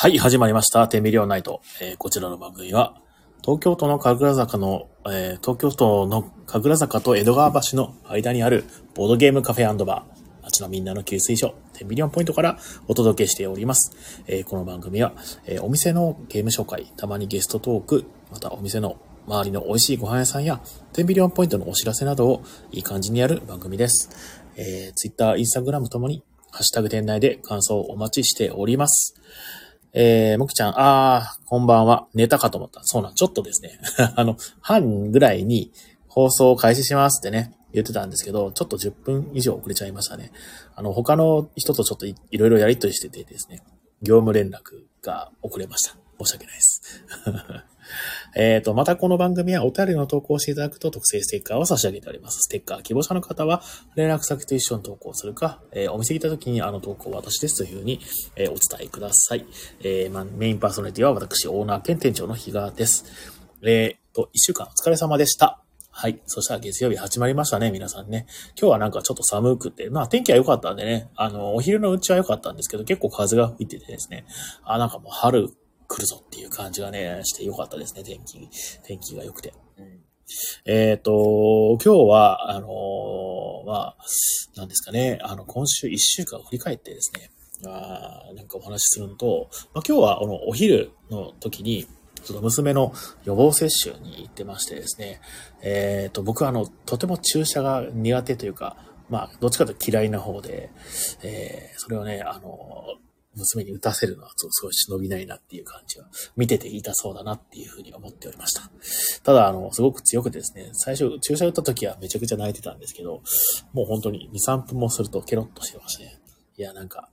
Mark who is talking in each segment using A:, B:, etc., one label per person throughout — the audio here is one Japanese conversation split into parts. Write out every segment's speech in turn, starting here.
A: はい、始まりました。テンビリオンナイト。えーこちらの番組は、東京都の神楽坂の、えー東京都の神楽坂と江戸川橋の間にあるボードゲームカフェバー、町のみんなの給水所、テンビリオンポイントからお届けしております。えーこの番組は、えーお店のゲーム紹介、たまにゲストトーク、またお店の周りの美味しいご飯屋さんや、テンビリオンポイントのお知らせなどをいい感じにやる番組です。えー、Twitter、Instagram ともに、ハッシュタグ店内で感想をお待ちしております。えー、もきちゃん、あー、こんばんは。寝たかと思った。そうなん、ちょっとですね。あの、半ぐらいに放送を開始しますってね、言ってたんですけど、ちょっと10分以上遅れちゃいましたね。あの、他の人とちょっといいろいろやりとりしててですね、業務連絡が遅れました。申し訳ないです。えっと、またこの番組はお便りの投稿をしていただくと特製ステッカーを差し上げております。ステッカー希望者の方は連絡先と一緒に投稿するか、えーお店に行った時にあの投稿は私ですというふうに、えーお伝えください。えーま、メインパーソナリティは私、オーナー兼店長の比嘉です。えっと、一週間お疲れ様でした。はい。そしたら月曜日始まりましたね、皆さんね。今日はなんかちょっと寒くて、まあ天気は良かったんでね、あの、お昼のうちは良かったんですけど、結構風が吹いててですね、あ、なんかもう春来るぞっていう感じがね、して良かったですね、天気、天気が良くて。うん。えっ、と、今日は、あのーまあ、なんですかね、あの、今週一週間を振り返ってですね、あーなんかお話しするのと、まあ、今日は、あの、お昼の時に、ちょっと娘の予防接種に行ってましてですね、えっ、と、僕はあの、とても注射が苦手というか、まあ、どっちかと嫌いな方で、えーそれをね、あの、娘に打たせるのはすごい忍びないなっていう感じは、見てて痛そうだなっていうふうに思っておりました。ただ、あの、すごく強くてですね、最初、注射打った時はめちゃくちゃ泣いてたんですけど、もう本当に2、3分もするとケロッとしてましたね。いや、なんか、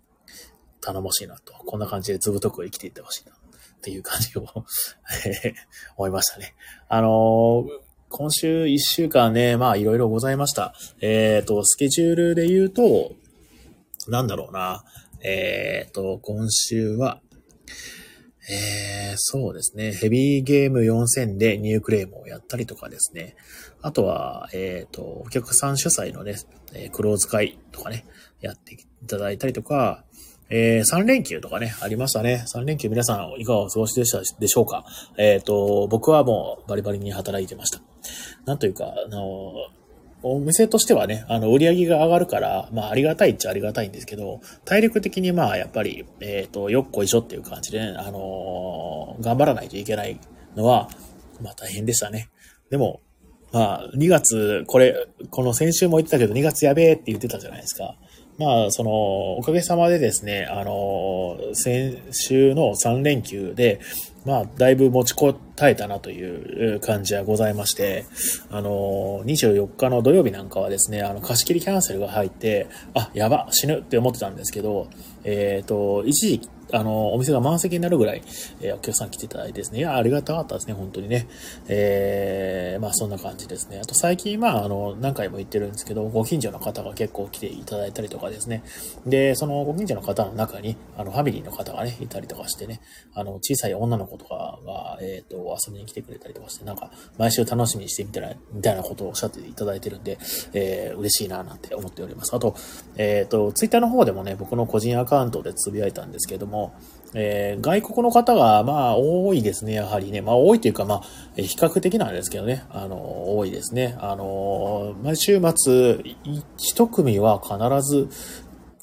A: 頼もしいなと。こんな感じでずぶとく生きていってほしいな。っていう感じをえ 思いましたね。あのー今週1週間ね、まあいろいろございました。えっ、と、スケジュールで言うと、なんだろうな。えっ、と、今週は、えー、そうですね。ヘビーゲーム4000でニュークレームをやったりとかですね。あとは、えっ、と、お客さん主催のね、えクローズ会とかね、やっていただいたりとか、えー、3連休とかね、ありましたね。3連休皆さんいかがお過ごしでしたでしょうか？えっ、と、僕はもうバリバリに働いてました。なんというか、あの、お店としてはね、あの、売り上げが上がるから、まあ、ありがたいっちゃありがたいんですけど、体力的にまあ、やっぱり、えっ、と、よっこいしょっていう感じでね、あのー頑張らないといけないのは、まあ、大変でしたね。でも、まあ、2月、これ、この先週も言ってたけど、2月やべえって言ってたじゃないですか。まあ、その、おかげさまでですね、あの、先週の3連休で、まあ、だいぶ持ちこたえたなという感じはございまして、あの、24日の土曜日なんかはですね、あの、貸し切りキャンセルが入って、あ、やば、死ぬって思ってたんですけど、えっ、と、一時、あの、お店が満席になるぐらい、えーお客さん来ていただいてですね、いや、ありがたかったですね、本当にね。えー、まあそんな感じですね。あと最近、まああの、何回も言ってるんですけど、ご近所の方が結構来ていただいたりとかですね。で、そのご近所の方の中に、あの、ファミリーの方がね、いたりとかしてね、あの、小さい女の子とかが、えっ、と、遊びに来てくれたりとかして、なんか、毎週楽しみにしてみたら、みたいなことをおっしゃっていただいてるんで、えー、嬉しいな、なんて思っております。あと、えっ、と、ツイッターの方でもね、僕の個人アカウントでつぶやいたんですけども、えー外国の方が、まあ、多いですね、やはりね。まあ、多いというか、まあ、比較的なんですけどね、あの、多いですね。あの、毎週末、い一組は必ず、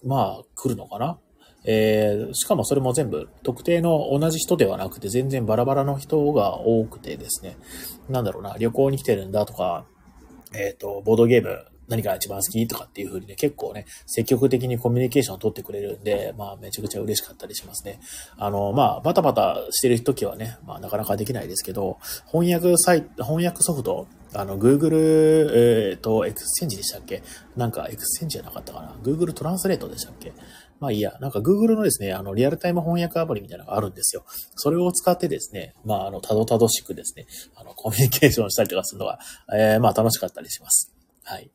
A: まあ、来るのかなえーしかもそれも全部特定の同じ人ではなくて全然バラバラの人が多くてですね。なんだろうな、旅行に来てるんだとか、えっ、と、ボードゲーム何が一番好きとかっていう風にね、結構ね、積極的にコミュニケーションを取ってくれるんで、まあめちゃくちゃ嬉しかったりしますね。あの、まあバタバタしてる時はね、まあなかなかできないですけど、翻訳サイト、翻訳ソフト、あの、Google、えっ、と、 exchange でしたっけ？なんか exchange じゃなかったかな ?Google translate でしたっけ？まあいいや、なんか Google のですね、あの、リアルタイム翻訳アプリみたいなのがあるんですよ。それを使ってですね、まああの、たどたどしくですね、あの、コミュニケーションしたりとかするのが、えーまあ楽しかったりします。はい。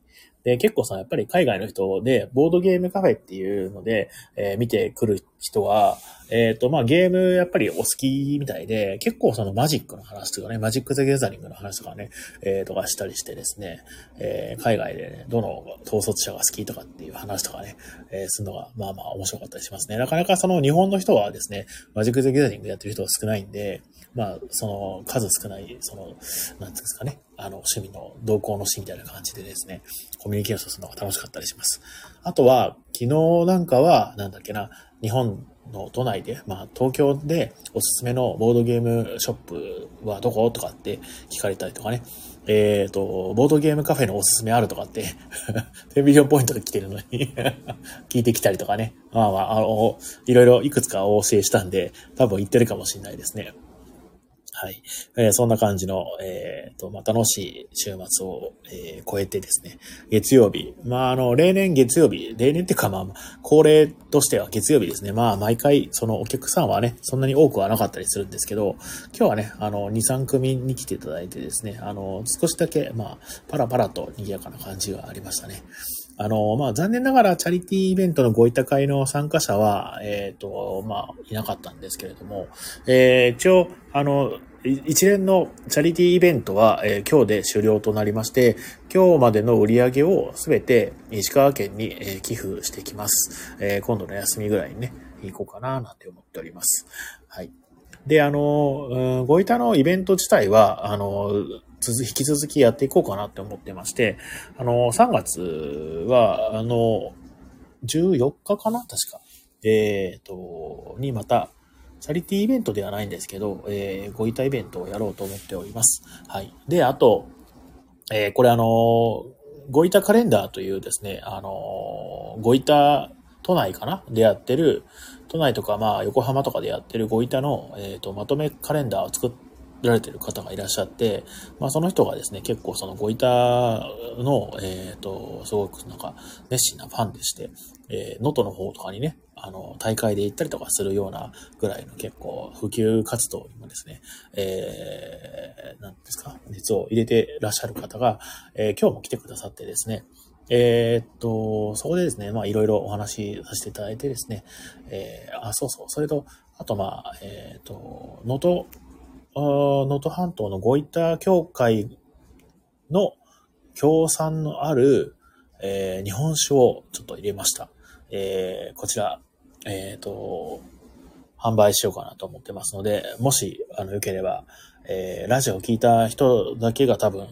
A: で、結構さ、やっぱり海外の人で、ボードゲームカフェっていうので、えー見てくる人は、えっ、と、まあ、ゲームやっぱりお好きみたいで、結構そのマジックの話とかね、マジック・ザ・ギャザリングの話とかね、えー、とかしたりしてですね、えー、海外でね、どの統率者が好きとかっていう話とかね、えー、するのが、まあまあ面白かったりしますね。なかなかその日本の人はですね、マジック・ザ・ギャザリングやってる人が少ないんで、まあ、その数少ない、その、なんていうんですかね、あの、趣味の、同行の詩みたいな感じでですね、コミュニケーションするのが楽しかったりします。あとは、昨日なんかは、なんだっけな、日本の都内で、まあ、東京でおすすめのボードゲームショップはどこ？とかって聞かれたりとかね。えっ、ー、と、ボードゲームカフェのおすすめあるとかって テビリオンポイントで来てるのに 聞いてきたりとかね。まあまあ、あの、いろいろいくつかお教えしたんで、多分言ってるかもしれないですね。はい。えー、そんな感じの、えっ、ー、と、まあ、楽しい週末を、えー、超えてですね、月曜日。まあ、あの、例年月曜日、例年っていうかまあ、恒例としては月曜日ですね。まあ、毎回、そのお客さんはね、そんなに多くはなかったりするんですけど、今日はね、あの、2、3組に来ていただいてですね、あの、少しだけ、まあ、パラパラと賑やかな感じがありましたね。あの、まあ、残念ながらチャリティーイベントのご委託会の参加者は、えっ、ー、と、まあ、いなかったんですけれども、えー、一応、あの、一連のチャリティーイベントは、えー、今日で終了となりまして、今日までの売り上げをすべて石川県に、えー、寄付してきます。えー、今度の休みぐらいにね、行こうかななんて思っております。はい。で、あの、うん、ご板のイベント自体は、あの、引き続きやっていこうかなって思ってまして、あの、3月は、あの、14日かな？確か。えっ、と、にまた、チャリティーイベントではないんですけど、えー、ご板イベントをやろうと思っております。はい。で、あと、えー、これあのご板カレンダーというですね、あのご板都内かな？でやってる、都内とかまあ横浜とかでやってるご板の、えっ、ー、と、まとめカレンダーを作られてる方がいらっしゃって、まあその人がですね、結構そのご板の、えっ、ー、と、すごくなんか熱心なファンでして、えー、能登の方とかにね、あの、大会で行ったりとかするようなぐらいの結構普及活動にもですね、えー、なんですか、熱を入れてらっしゃる方が、えー、今日も来てくださってですね、えー、っと、そこでですね、まあいろいろお話しさせていただいてですね、えー、あ、そうそう、それと、あとまあ、えー、っと、能登、能登半島のゴイタ協会の協賛のある、えー、日本酒をちょっと入れました。えー、こちら、えっ、ー、と、販売しようかなと思ってますので、もし、あの、よければ、えー、ラジオを聞いた人だけが多分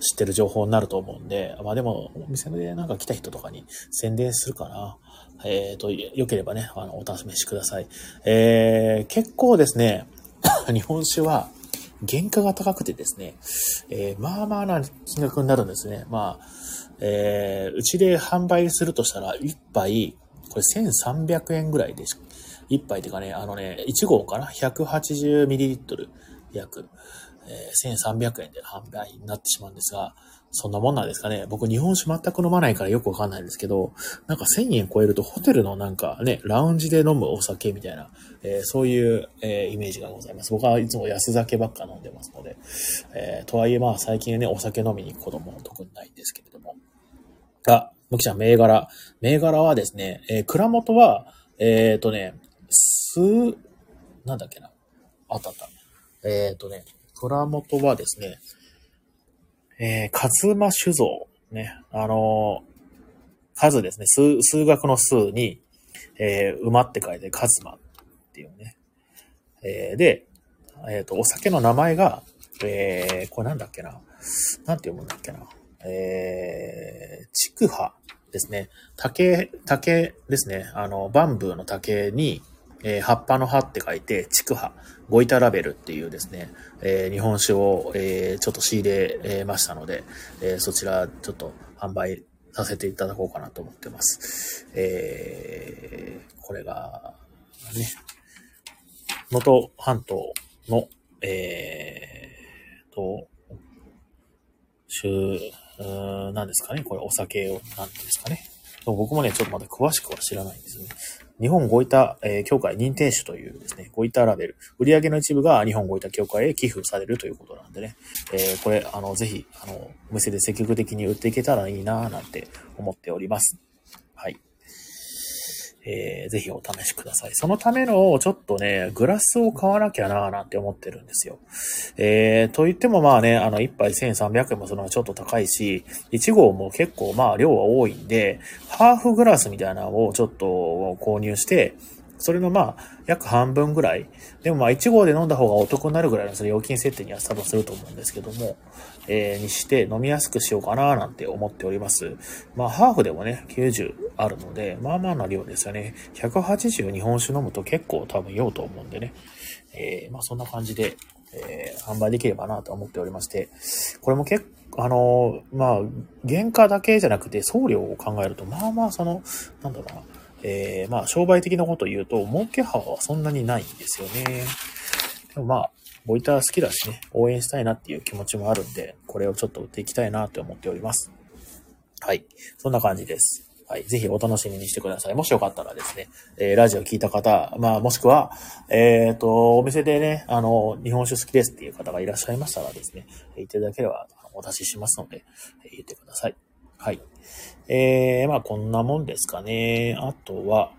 A: 知ってる情報になると思うんで、まあでも、お店でなんか来た人とかに宣伝するかな。えっ、ー、と、よければね、あの、お試しください。えー、結構ですね、日本酒は、原価が高くてですね、えー、まあまあな金額になるんですね。まあ、えー、うちで販売するとしたら、1杯、これ1300円ぐらいでしょ、1杯ってかね、あのね、1号かな ?180ml 約、えー、1300円で販売になってしまうんですが、そんなもんなんですかね？僕日本酒全く飲まないからよくわかんないんですけど、なんか1000円超えるとホテルのなんかね、ラウンジで飲むお酒みたいな、えー、そういう、えー、イメージがございます。僕はいつも安酒ばっか飲んでますので、えー、とはいえまあ最近ね、お酒飲みに行くことも特にないんですけれども。あ、むきちゃん、銘柄。銘柄はですね、えー、蔵元は、えっ、ー、とね、す、なんだっけな。あったあった。えっ、ー、とね、蔵元はですね、えー、カズマ酒造。ね、あの、数ですね、数、数学の数に、えー、馬って書いてカズマっていうね。えー、で、えっ、ー、と、お酒の名前が、えー、これなんだっけな。なんて読むんだっけな。えー、ちくはですね。竹、竹ですね。あの、バンブーの竹に、えー、葉っぱの葉って書いて、ちくは、ゴイタラベルっていうですね、えー、日本酒を、えー、ちょっと仕入れましたので、えー、そちらちょっと販売させていただこうかなと思ってます。えー、これが、ね、能登半島の、えー、と、ん何ですかねこれお酒を、何ですかね僕もね、ちょっとまだ詳しくは知らないんですよね。日本ゴイタ、えー、協会認定種というですね、ゴイタラベル。売上の一部が日本ゴイタ協会へ寄付されるということなんでね。えー、これ、あの、ぜひ、あの、お店で積極的に売っていけたらいいなぁなんて思っております。えー、ぜひお試しください。そのための、ちょっとね、グラスを買わなきゃなーなんて思ってるんですよ。えー、と言ってもまあね、あの、1杯1300円もするのはちょっと高いし、1号も結構まあ量は多いんで、ハーフグラスみたいなのをちょっと購入して、それのまあ、約半分ぐらい。でもまあ、1号で飲んだ方がお得になるぐらいのそれ料金設定にはスタートすると思うんですけども、えー、にして飲みやすくしようかななんて思っております。まあ、ハーフでもね、90あるので、まあまあな量ですよね。180日本酒飲むと結構多分酔うと思うんでね。えー、まあそんな感じで、えー、販売できればなと思っておりまして、これも結構、あのー、まあ、原価だけじゃなくて送料を考えると、まあまあその、なんだろうな、えー、まあ、商売的なこと言うと、儲け幅はそんなにないんですよね。でもまあ、ボイター好きだしね、応援したいなっていう気持ちもあるんで、これをちょっと売っていきたいなって思っております。はい。そんな感じです。はい。ぜひお楽しみにしてください。もしよかったらですね、えー、ラジオ聞いた方、まあ、もしくは、えっ、ー、と、お店でね、あの、日本酒好きですっていう方がいらっしゃいましたらですね、言っていただければお出ししますので、言ってください。はい。えー、まあこんなもんですかね。あとは、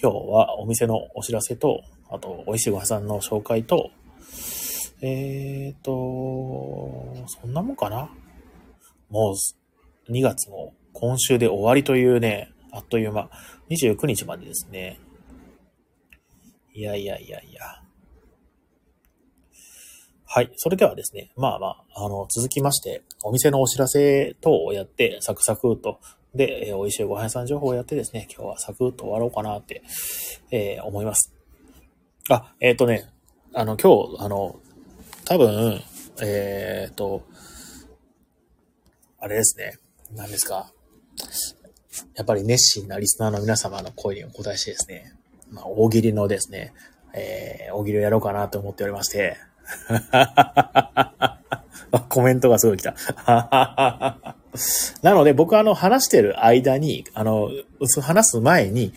A: 今日はお店のお知らせと、あと、美味しいご飯さんの紹介と、えーと、そんなもんかなもう、2月も今週で終わりというね、あっという間、29日までですね。いやいやいやいや。はい。それではですね、まあまあ、あの、続きまして、お店のお知らせ等をやって、サクサクと、で、えー、美味しいご飯屋さん情報をやってですね、今日はサクッと終わろうかなって、えー、思います。あ、えっ、ー、とね、あの、今日、あの、多分、えっ、と、あれですね、何ですか。やっぱり熱心なリスナーの皆様の声にお答えしてですね、まあ、大喜利のですね、え、大喜利をやろうかなと思っておりまして、コメントがすごい来た。なので僕はあの話してる間に、あの、話す前に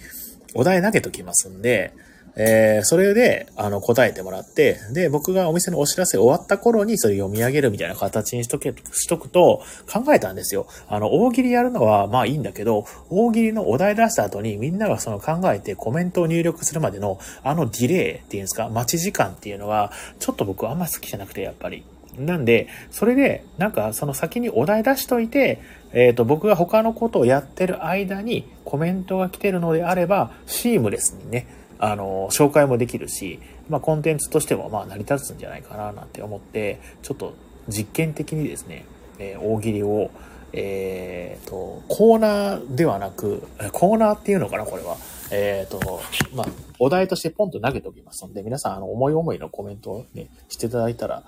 A: お題投げときますんで、えー、それで、あの、答えてもらって、で、僕がお店のお知らせ終わった頃にそれ読み上げるみたいな形にしとけ、しとくと考えたんですよ。あの、大喜利やるのはまあいいんだけど、大喜利のお題出した後にみんながその考えてコメントを入力するまでのあのディレイっていうんですか、待ち時間っていうのは、ちょっと僕あんま好きじゃなくて、やっぱり。なんで、それで、なんかその先にお題出しといて、えっ、ー、と、僕が他のことをやってる間にコメントが来てるのであれば、シームレスにね、あの、紹介もできるし、まあ、コンテンツとしても、まあ、成り立つんじゃないかな、なんて思って、ちょっと実験的にですね、えー、大喜利を、えっ、ー、と、コーナーではなく、コーナーっていうのかな、これは。えっ、ー、と、まあ、お題としてポンと投げておきますので、皆さん、あの、思い思いのコメントをね、していただいたら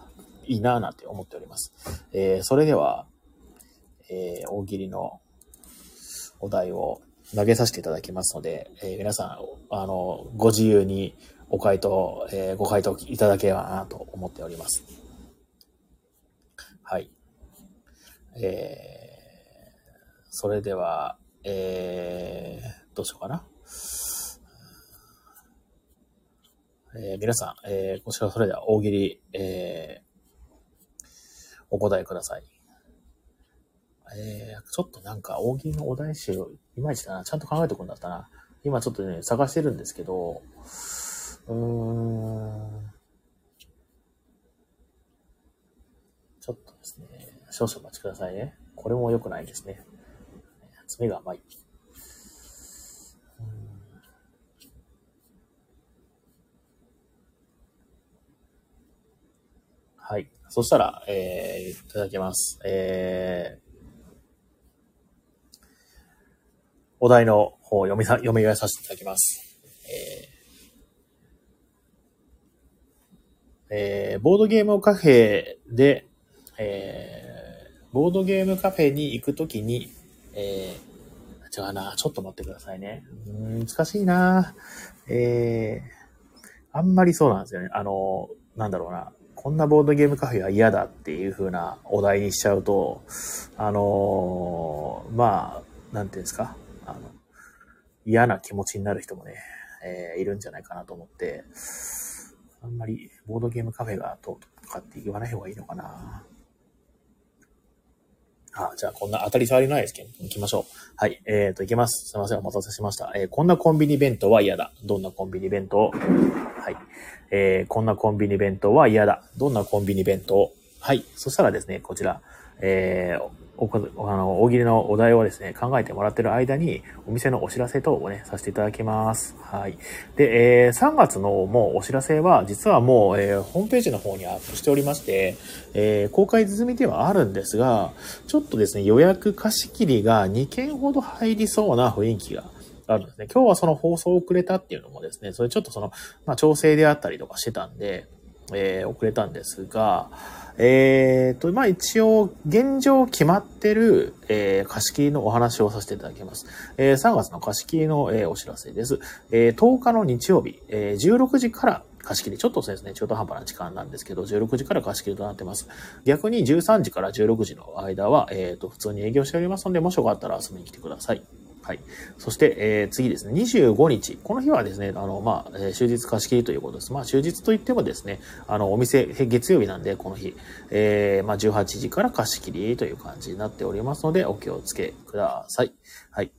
A: いいな、なんて思っております。えー、それでは、えー、大喜利のお題を投げさせていただきますので、えー、皆さん、あの、ご自由にお回答、えー、ご回答いただければなと思っております。はい。えー、それでは、えー、どうしようかな。えー、皆さん、えー、こちらそれでは大喜利、えー、お答えください。えー、ちょっとなんか大喜利のお題集、いまいちだな。ちゃんと考えておくんだったな。今ちょっとね、探してるんですけど、うーん。ちょっとですね、少々お待ちくださいね。これも良くないですね。爪が甘い。はい。そしたら、えー、いただきます。えー、お題の方を読みさ、読み上げさせていただきます。えー、えー、ボードゲームカフェで、えー、ボードゲームカフェに行くときに、えー、違うな、ちょっと待ってくださいね。うん難しいなえー、あんまりそうなんですよね。あの、なんだろうな。こんなボードゲームカフェは嫌だっていう風なお題にしちゃうと、あのー、まあ、なんていうんですか。あの、嫌な気持ちになる人もね、えー、いるんじゃないかなと思って、あんまりボードゲームカフェがとかって言わない方がいいのかな。あ、じゃあこんな当たり障りのないですけど、行きましょう。はい。えーと、行きます。すいません。お待たせしました。えー、こんなコンビニ弁当は嫌だ。どんなコンビニ弁当？はい。えー、こんなコンビニ弁当は嫌だ。どんなコンビニ弁当？はい。そしたらですね、こちら、えー、おか、あの、大喜利のお題をですね、考えてもらってる間に、お店のお知らせ等をね、させていただきます。はい。で、えー、3月のもうお知らせは、実はもう、えー、ホームページの方にアップしておりまして、えー、公開済みではあるんですが、ちょっとですね、予約貸し切りが2件ほど入りそうな雰囲気があるんですね。今日はその放送遅れたっていうのもですね、それちょっとその、まあ、調整であったりとかしてたんで、えー、遅れたんですが、えーと、まあ一応、現状決まってる、えー、貸し切りのお話をさせていただきます。えー、3月の貸し切りの、えー、お知らせです。えー、10日の日曜日、えー、16時から貸し切り。ちょっとですね、中途半端な時間なんですけど、16時から貸し切りとなってます。逆に13時から16時の間は、えっ、と、普通に営業しておりますので、もしよかったら遊びに来てください。はい。そして、えー、次ですね、25日。この日はですね、あの、まあ、え、終日貸し切りということです。まあ、終日といってもですね、あの、お店、月曜日なんで、この日、えー、まあ、18時から貸し切りという感じになっておりますので、お気をつけください。はい。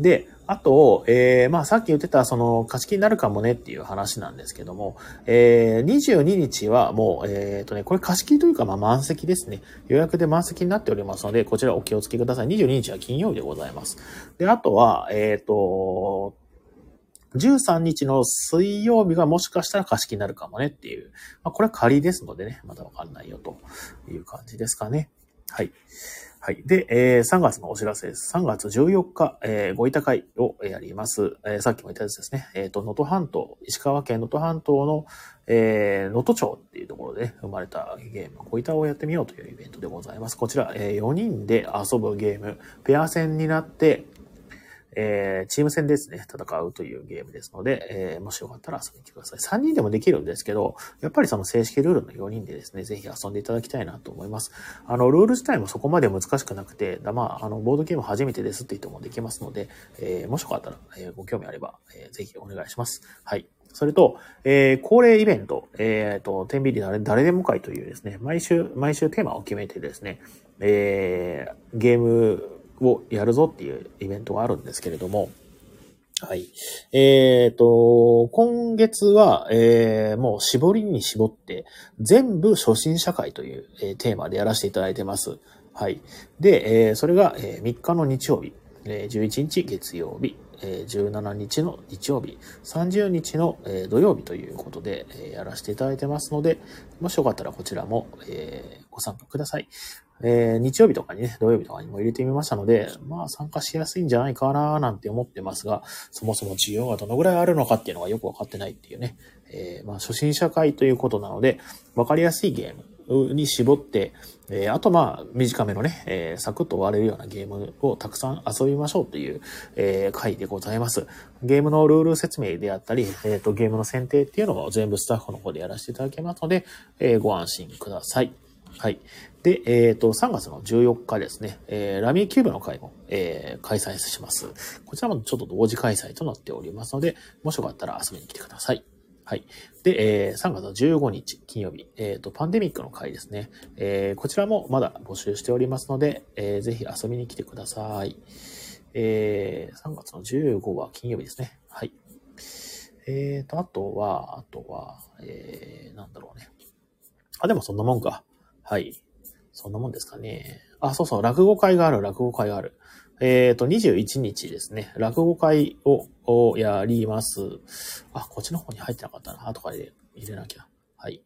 A: で、あと、えー、まあさっき言ってた、その、貸し切りになるかもねっていう話なんですけども、えー、22日はもう、えっ、ー、とね、これ貸し切りというか、まあ満席ですね。予約で満席になっておりますので、こちらお気をつけください。22日は金曜日でございます。で、あとは、えっ、ー、と、13日の水曜日がもしかしたら貸し切りになるかもねっていう。まあ、これは仮ですのでね、まだわかんないよという感じですかね。はい。はい。で、えー、3月のお知らせです。3月14日、えー、ご委託会をやります。えー、さっきも言ったやつですね。えっ、ー、と、能登半島、石川県能登半島の、えー、能登町っていうところで、生まれたゲーム、ご委託をやってみようというイベントでございます。こちら、えー、4人で遊ぶゲーム、ペア戦になって、えー、チーム戦ですね、戦うというゲームですので、えー、もしよかったら遊びに来てください。3人でもできるんですけど、やっぱりその正式ルールの4人でですね、ぜひ遊んでいただきたいなと思います。あの、ルール自体もそこまで難しくなくて、だまあ、あの、ボードゲーム初めてですって人もできますので、えー、もしよかったら、え、ご興味あれば、えー、ぜひお願いします。はい。それと、えー、恒例イベント、えっ、ー、と、天秤誰誰でも会というですね、毎週、毎週テーマを決めてですね、えー、ゲームをやるぞっていうイベントがあるんですけれども、はい。えっ、ー、と、今月は、えー、もう絞りに絞って、全部初心者会という、えー、テーマでやらせていただいてます。はい。で、えー、それが、えー、3日の日曜日、えー、11日月曜日、えー、17日の日曜日、30日の、えー、土曜日ということで、えー、やらせていただいてますので、もしよかったらこちらも、えー、ご参加ください。えー、日曜日とかにね、土曜日とかにも入れてみましたので、まあ参加しやすいんじゃないかななんて思ってますが、そもそも需要がどのぐらいあるのかっていうのがよくわかってないっていうね、えー、まあ初心者会ということなので、わかりやすいゲームに絞って、えー、あとまあ短めのね、え、サクッと終われるようなゲームをたくさん遊びましょうという、えー、回でございます。ゲームのルール説明であったり、えっ、とゲームの選定っていうのも全部スタッフの方でやらせていただきますので、え、ご安心ください。はい。で、えっ、ー、と、3月の14日ですね、えー、ラミーキューブの会も、えー、開催します。こちらもちょっと同時開催となっておりますので、もしよかったら遊びに来てください。はい。で、えー、3月の15日金曜日、えっ、ー、と、パンデミックの会ですね。えー、こちらもまだ募集しておりますので、えー、ぜひ遊びに来てください。えー、3月の15は金曜日ですね。はい。えーと、あとは、あとは、えー、なんだろうね。あ、でもそんなもんか。はい。そんなもんですかね。あ、そうそう、落語会がある、落語会がある。えっ、ー、と、21日ですね。落語会をやります。あ、こっちの方に入ってなかったな。後から入れなきゃ。はい。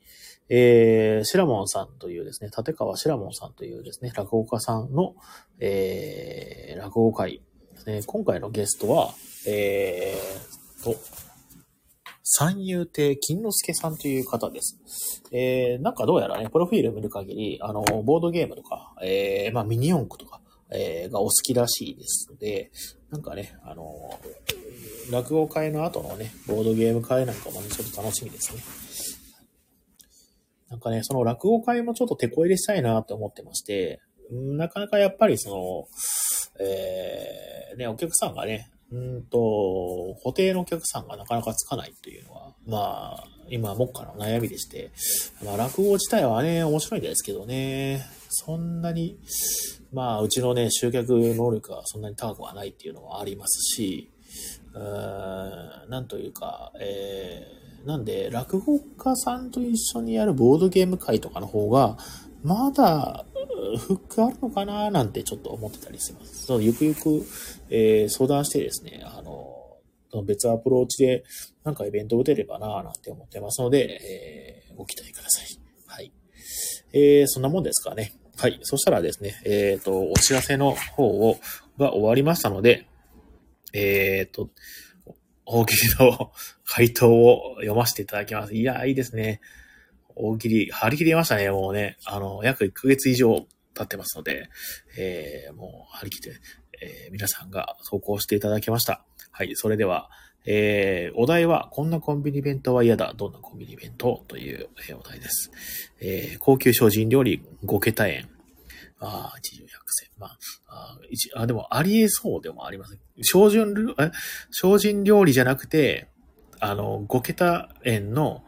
A: えー、シラモンさんというですね、立川シラモンさんというですね、落語家さんの、えー、落語会ですね。今回のゲストは、えーと、三遊亭金之助さんという方です。えー、なんかどうやらね、プロフィール見る限り、あの、ボードゲームとか、えー、まあミニ四駆とか、えー、がお好きらしいですので、なんかね、あの、落語会の後のね、ボードゲーム会なんかもね、ちょっと楽しみですね。なんかね、その落語会もちょっと手こ入れしたいなって思ってまして、なかなかやっぱりその、えー、ね、お客さんがね、うんと、固定のお客さんがなかなかつかないというのは、まあ、今、目下の悩みでして、まあ、落語自体はね、面白いんですけどね、そんなに、まあ、うちのね、集客能力はそんなに高くはないっていうのはありますし、うーん、なんというか、えー、なんで、落語家さんと一緒にやるボードゲーム会とかの方が、まだ、フックあるのかな？なんてちょっと思ってたりします。そうゆくゆく、えー相談してですね、あの、別アプローチでなんかイベント打てればななんて思ってますので、えーご期待ください。はい。えーそんなもんですかね。はい。そしたらですね、えっ、と、お知らせの方を、が終わりましたので、えっ、と、大喜利の回答を読ませていただきます。いや、いいですね。大喜利、張り切りましたね、もうね。あの、約1ヶ月以上経ってますので、えー、もう張り切って、えー皆さんが投稿していただきました。はい、それでは、えー、お題は、こんなコンビニ弁当は嫌だ。どんなコンビニ弁当という、えーお題です。えー、高級精進料理5桁円。ああ、一十百銭。まあ、あ一あ、でもありえそうでもありません。精進、え精進料理じゃなくて、あの、5桁円の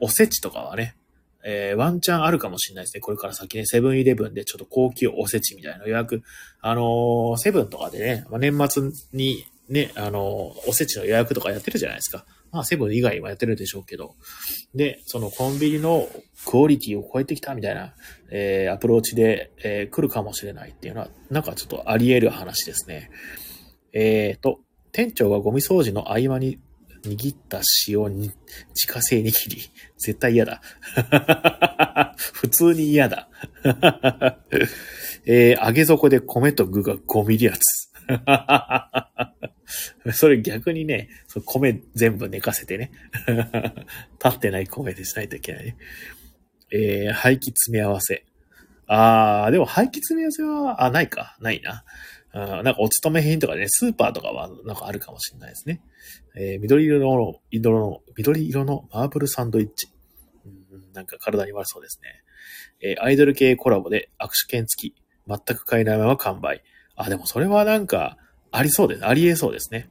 A: おせちとかはね、えーワンチャンあるかもしれないですね。これから先ね、セブンイレブンでちょっと高級おせちみたいな予約、あのーセブンとかでね、まあ、年末にね、あのーおせちの予約とかやってるじゃないですか。まあ、セブン以外はやってるでしょうけど。で、そのコンビニのクオリティを超えてきたみたいな、えーアプローチで、えー来るかもしれないっていうのは、なんかちょっとあり得る話ですね。えーと、店長がゴミ掃除の合間に握った塩に自家製握り。絶対嫌だ。普通に嫌だ。えー揚げ底で米と具が5ミリ厚。それ逆にね、米全部寝かせてね。立ってない米でしないといけないね。えー廃棄詰め合わせ。あー、でも廃棄詰め合わせは、あ、ないか。ないな。あなんかお勤め品とかね、スーパーとかはなんかあるかもしれないですね。えー緑色の、色の、緑色のマーブルサンドイッチ。うんなんか体に悪そうですね。えーアイドル系コラボで握手券付き。全く買えないまま完売。あ、でもそれはなんか、ありそうです。ありえそうですね。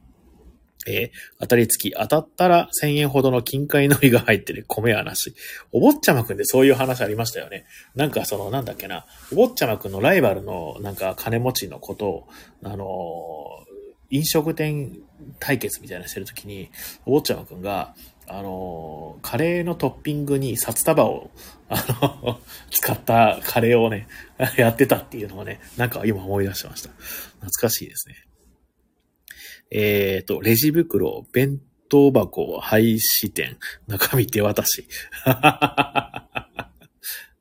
A: えー当たり付き。当たったら1000円ほどの金塊のりが入ってる米はなし。お坊ちゃまくんでそういう話ありましたよね。なんかその、なんだっけな。お坊ちゃまくんのライバルのなんか金持ちのことを、あのー飲食店対決みたいなしてるときに、お坊ちゃまくんが、あのーカレーのトッピングに札束を、あの、使ったカレーをね、やってたっていうのをね、なんか今思い出しました。懐かしいですね。えっ、と、レジ袋、弁当箱、廃止店、中身手渡し。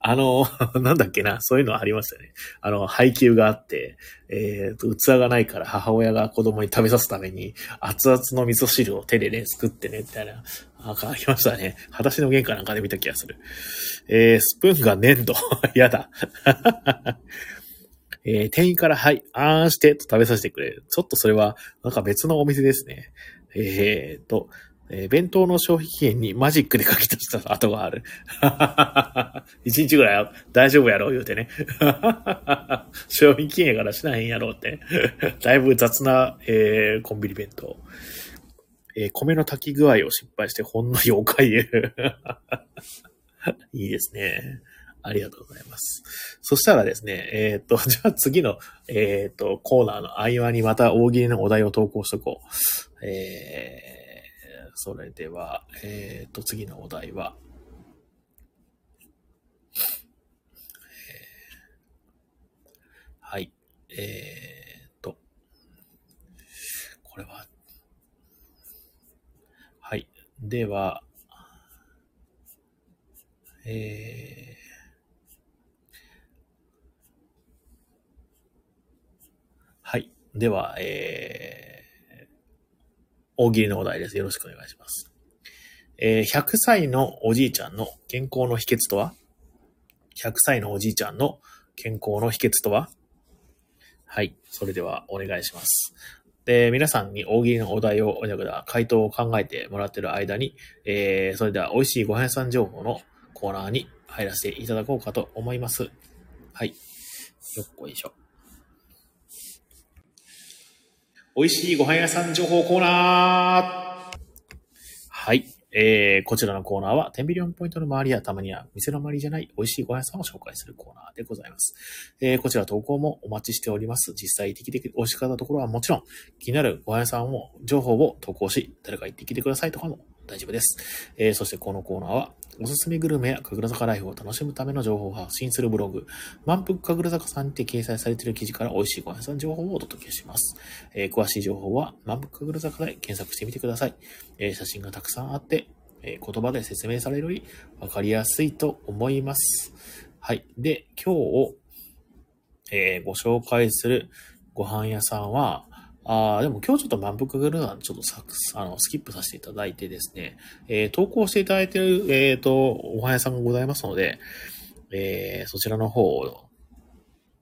A: あの、なんだっけな、そういうのありましたね。あの、配給があって、えっ、と、器がないから母親が子供に食べさすために、熱々の味噌汁を手でね、作ってね、みたいな、なんかありましたね。裸足の玄関なんかで見た気がする。えー、スプーンが粘土。やだ。えー店員から、はい、あーんして、と食べさせてくれる。ちょっとそれは、なんか別のお店ですね。えーと、えー弁当の消費期限にマジックで書き足した跡がある。一日ぐらい大丈夫やろう言うてね。消費期限からしないんやろうって。だいぶ雑な、えーコンビニ弁当。えー米の炊き具合を失敗してほんのりおかゆ。いいですね。ありがとうございます。そしたらですね、えーっと、じゃあ次の、えーっと、コーナーの合間にまた大喜利のお題を投稿しとこう。えー、それでは、えーっと、次のお題は、はい。えっと、これは、はい。では、えー、はい。では、えー、大喜利のお題です。よろしくお願いします。えー、100歳のおじいちゃんの健康の秘訣とは ?100 歳のおじいちゃんの健康の秘訣とは？はい。それではお願いします。で、皆さんに大喜利のお題を、だから回答を考えてもらってる間に、えー、それでは美味しいご飯屋さん情報のコーナーに入らせていただこうかと思います。はい。よっこいしょ。美味しいご飯屋さん情報コーナーはい。えー、こちらのコーナーは、テンビリオンポイントの周りやたまには店の周りじゃない美味しいご飯屋さんを紹介するコーナーでございます。えー、こちら投稿もお待ちしております。実際的で美味しかったところはもちろん、気になるご飯屋さんを、情報を投稿し、誰か行ってきてくださいとかも大丈夫です。えー、そしてこのコーナーは、おすすめグルメや神楽坂ライフを楽しむための情報を発信するブログ、満腹神楽坂さんにて掲載されている記事から美味しいご飯屋さん情報をお届けします。えー、詳しい情報は満腹神楽坂で検索してみてください。えー、写真がたくさんあって、え言葉で説明されるより分かりやすいと思います。はい。で、今日、え、ご紹介するご飯屋さんは、ああ、でも今日ちょっと満腹グルーナちょっとサあのスキップさせていただいてですね、えー、投稿していただいてる、えっ、ー、と、おはやさんがございますので、えー、そちらの方を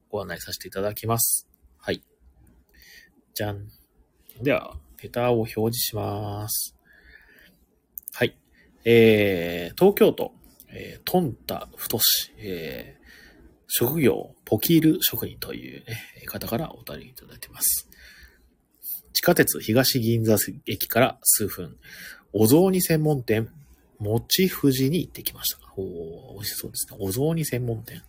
A: ご案内させていただきます。はい。じゃん。では、ペターを表示します。はい。えー、東京都、えー、トンタ太し、えー、職業、ポキール職人という、ね、方からお便りいただいてます。地下鉄東銀座駅から数分、お雑煮専門店、もち富士に行ってきました。お美味しそうですね。お雑煮専門店。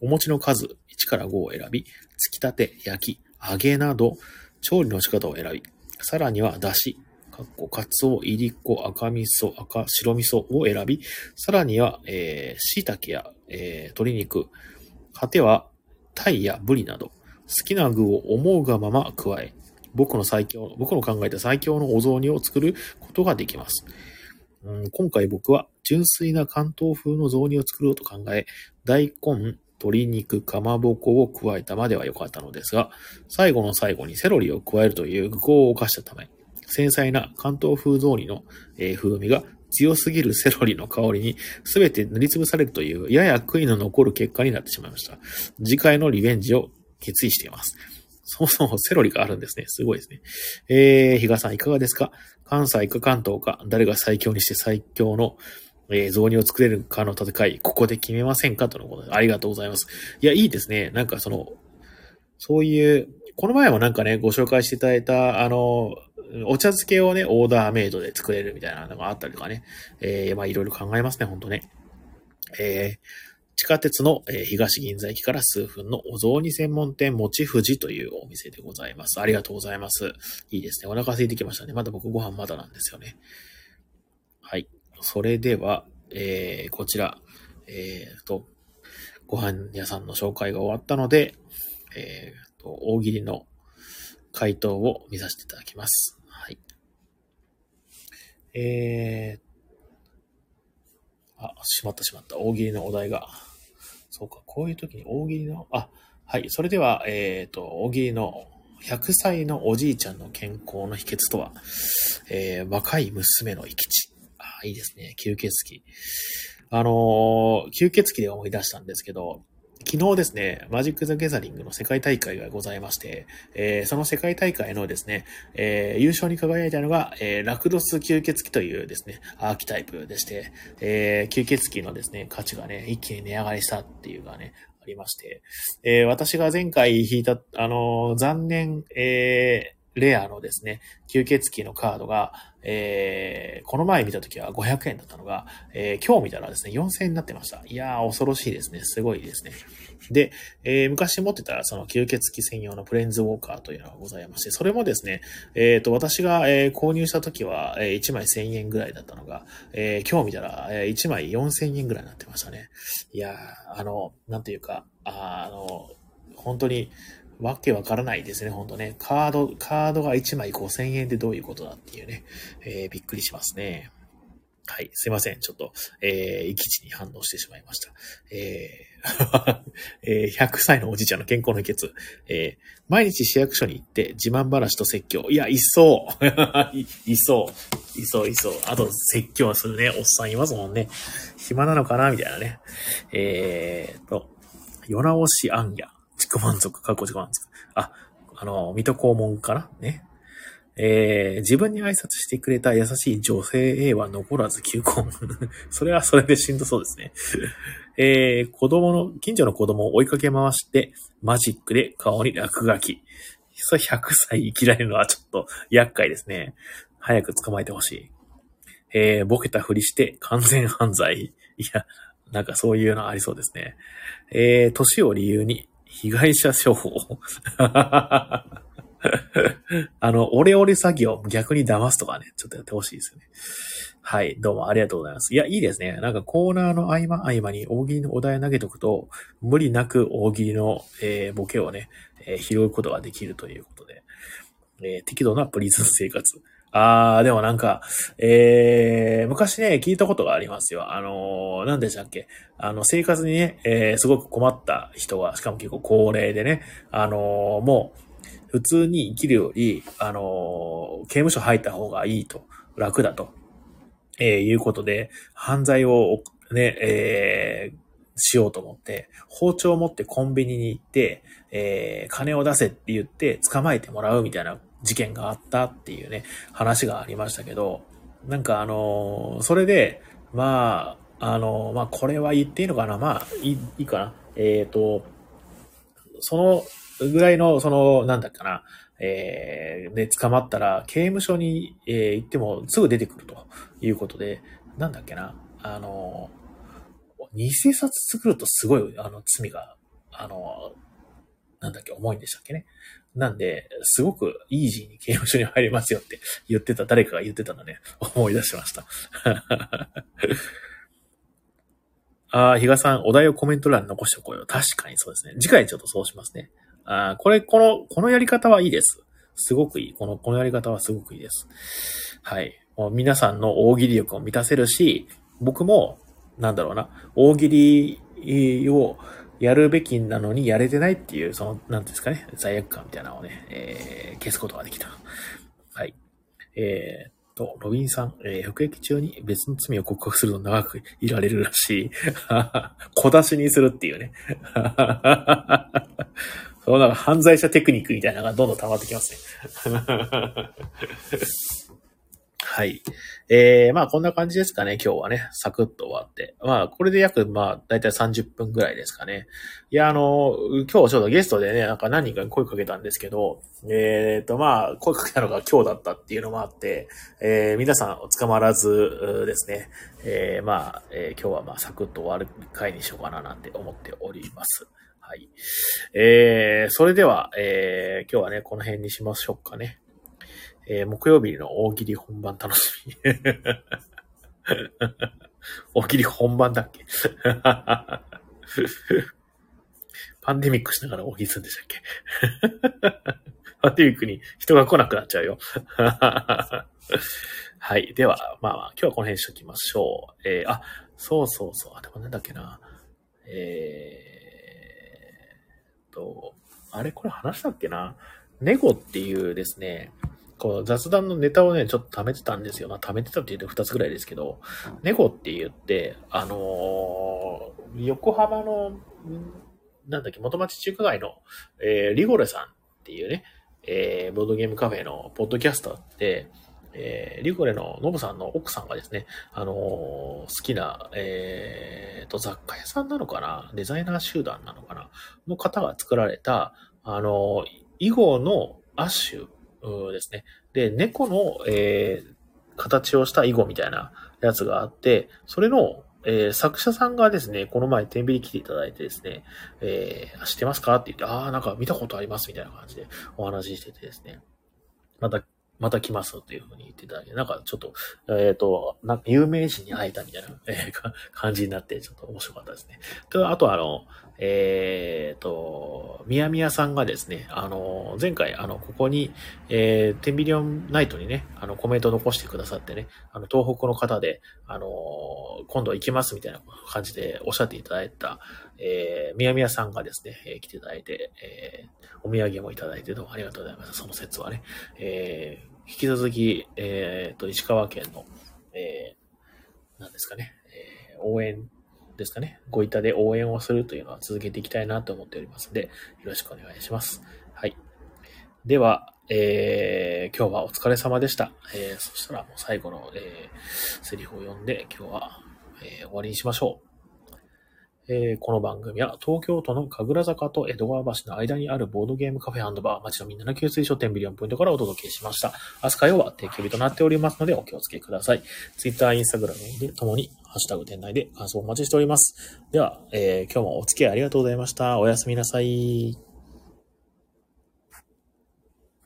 A: お餅の数1から5を選び、つきたて、焼き、揚げなど、調理の仕方を選び、さらにはだし、かっこ、かつお、いりこ、赤味噌、赤、白味噌を選び、さらには、えー、椎茸や、えー、鶏肉、果ては、鯛やブリなど、好きな具を思うがまま加え、僕の最強、僕の考えた最強のお雑煮を作ることができます。うん、今回僕は純粋な関東風の雑煮を作ろうと考え、大根、鶏肉、かまぼこを加えたまでは良かったのですが、最後の最後にセロリを加えるという愚行を犯したため、繊細な関東風雑煮の、えー、風味が強すぎるセロリの香りに全て塗りつぶされるというやや悔いの残る結果になってしまいました。次回のリベンジを決意しています。そもそもセロリがあるんですね。すごいですね。えー、比嘉さんいかがですか？関西か関東か、誰が最強にして最強の、えー、雑煮を作れるかの戦い、ここで決めませんか？とのことで、ありがとうございます。いや、いいですね。なんかその、そういう、この前もなんかね、ご紹介していただいた、あの、お茶漬けをね、オーダーメイドで作れるみたいなのがあったりとかね。えー、まあいろいろ考えますね、ほんとね。えー、地下鉄の、東銀座駅から数分のお雑煮専門店もち富士というお店でございます。ありがとうございます。いいですね。お腹空いてきましたね。まだ僕ご飯まだなんですよね。はい。それでは、えー、こちら、えー、と、ご飯屋さんの紹介が終わったので、えー、と、大喜利の回答を見させていただきます。はいえー、あ、しまったしまった。大喜利のお題が。そうか、こういう時に大喜利の、あ、はい。それでは、えっ、ー、と、大喜利の100歳のおじいちゃんの健康の秘訣とは、えー、若い娘の生き地。あ、いいですね。吸血鬼。あのー、吸血鬼で思い出したんですけど、昨日ですね、マジック・ザ・ギャザリングの世界大会がございまして、えー、その世界大会のですね、えー、優勝に輝いたのが、えー、ラクロス吸血鬼というですね、アーキタイプでして、え吸血鬼のですね、価値がね、一気に値上がりしたっていうかね、ありまして、え私が前回引いた、あの残念、えレアのですね、吸血鬼のカードが、えー、この前見た時は500円だったのが、えー、今日見たらですね、4000円になってました。いやー、恐ろしいですね。すごいですね。で、えー、昔持ってたその吸血鬼専用のプレンズウォーカーというのがございまして、それもですね、えっ、ー、と、私が、えー、購入した時は、えー、1枚1000円ぐらいだったのが、えー、今日見たら、えー、1枚4000円ぐらいになってましたね。いやー、あの、なんていうか、ああの、本当に、わけわからないですね、ほんとね。カード、カードが1枚5000円でどういうことだっていうね、えー、びっくりしますね。はい、すいません。ちょっと、えー、き地に反応してしまいました。えー えー、100歳のおじいちゃんの健康の秘訣。えー、毎日市役所に行って自慢話と説教。いや、いそう い。いそう。いそう、いそう。あと、説教するね、おっさんいますもんね。暇なのかな？みたいなね。えーと、夜直しあんや。自己満足、過去自己満足。あ、あの、水戸黄門かなね。えー、自分に挨拶してくれた優しい女性 A は残らず求婚。それはそれでしんどそうですね。えー、子供の、近所の子供を追いかけ回して、マジックで顔に落書き。それ100歳生きられるのはちょっと厄介ですね。早く捕まえてほしい。えー、ボケたふりして完全犯罪。いや、なんかそういうのありそうですね。えー、年を理由に被害者処方。あの、オレオレ詐欺を逆に騙すとかね、ちょっとやってほしいですよね。はい、どうもありがとうございます。いや、いいですね。なんかコーナーの合間合間に大喜利のお題投げとくと、無理なく大喜利の、えー、ボケをね、えー、拾うことができるということで、えー、適度なプリズン生活。あー、でもなんか、えー、昔ね、聞いたことがありますよ。あのー、何でしたっけ？あの、生活にね、えー、すごく困った人が、しかも結構高齢でね、あのー、もう、普通に生きるより、あのー、刑務所入った方がいいと、楽だと、えー、いうことで、犯罪を、ね、えー、しようと思って、包丁を持ってコンビニに行って、えー、金を出せって言って捕まえてもらうみたいな事件があったっていうね、話がありましたけど、なんかあの、それで、まあ、あの、まあ、これは言っていいのかなまあ、いいかなえっ、ー、と、そのぐらいの、その、なんだっかな、えー、で、捕まったら、刑務所に、えー、行ってもすぐ出てくるということで、なんだっけな、あの、偽札作るとすごい、あの、罪が、あの、なんだっけ、重いんでしたっけね。なんで、すごくイージーに刑務所に入りますよって言ってた、誰かが言ってたのね、思い出しました。ああ、比嘉さん、お題をコメント欄に残しておこうよ。確かにそうですね。次回ちょっとそうしますね。ああ、これ、この、このやり方はいいです。すごくいい。この、このやり方はすごくいいです。はい。もう皆さんの大喜利力を満たせるし、僕も、なんだろうな、大喜利を、やるべきなのにやれてないっていう、その、なんですかね、罪悪感みたいなのをね、えー、消すことができた。はい。えー、と、ロビンさん、えー、服役中に別の罪を告白すると長くいられるらしい。小出しにするっていうね。そうなんか犯罪者テクニックみたいなのがどんどん溜まってきますね。はい。えー、まあこんな感じですかね、今日はね。サクッと終わって。まあこれで約、まあだいたい30分ぐらいですかね。いや、あの、今日ちょっとゲストでね、なんか何人かに声かけたんですけど、えっ、ー、とまあ声かけたのが今日だったっていうのもあって、えー、皆さん捕まらずですね、えー、まあ、えー、今日はまあサクッと終わる回にしようかななんて思っております。はい。えー、それでは、えー、今日はね、この辺にしましょうかね。えー、木曜日の大喜利本番楽しみ。大喜利本番だっけ？パンデミックしながら大喜利するんでしたっけ？パンデミックに人が来なくなっちゃうよ。はい。では、まあまあ、今日はこの辺にしときましょう。えー、あ、そうそうそう。あ、でもなんだっけな。えーと、あれこれ話したっけな？ネゴっていうですね、こう雑談のネタをね、ちょっと貯めてたんですよ。まあ、貯めてたって言うと2つぐらいですけど、猫って言って、あのー、横浜の、なんだっけ、元町中華街の、えー、リゴレさんっていうね、えー、ボードゲームカフェのポッドキャスターって、えー、リゴレのノブさんの奥さんがですね、あのー、好きな、えー、と、雑貨屋さんなのかなデザイナー集団なのかなの方が作られた、あのー、囲碁のアッシュですね。で、猫の、えー、形をした囲碁みたいなやつがあって、それの、えー、作者さんがですね、この前天秤来ていただいてですね、えー、知ってますかって言って、ああ、なんか見たことありますみたいな感じでお話ししててですね、またまた来ますというふうに言っていただいて、なんかちょっと、えっ、ー、と、なんか有名人に会えたみたいな、えー、感じになって、ちょっと面白かったですね。と、あとあの、えっ、ー、と、みやみやさんがですね、あの、前回、あの、ここに、えー、テンビリオンナイトにね、あの、コメント残してくださってね、あの、東北の方で、あの、今度行きますみたいな感じでおっしゃっていただいた、えー、みやみやさんがですね、えー、来ていただいて、えー、お土産もいただいてどうもありがとうございます。その説はね。えー、引き続き、えー、と、石川県の、えー、なんですかね、えー、応援ですかね、ご板で応援をするというのは続けていきたいなと思っておりますので、よろしくお願いします。はい。では、えー、今日はお疲れ様でした。えー、そしたらもう最後の、えー、セリフを読んで今日は、えー、終わりにしましょう。えーこの番組は東京都の神楽坂と江戸川橋の間にあるボードゲームカフェバー、町のみんなの給水書店ビリオンポイントからお届けしました。明日火曜は定休日となっておりますのでお気をつけください。Twitter、Instagram でともに、ハッシュタグ店内で感想をお待ちしております。では、えー今日もお付き合いありがとうございました。おやすみなさい。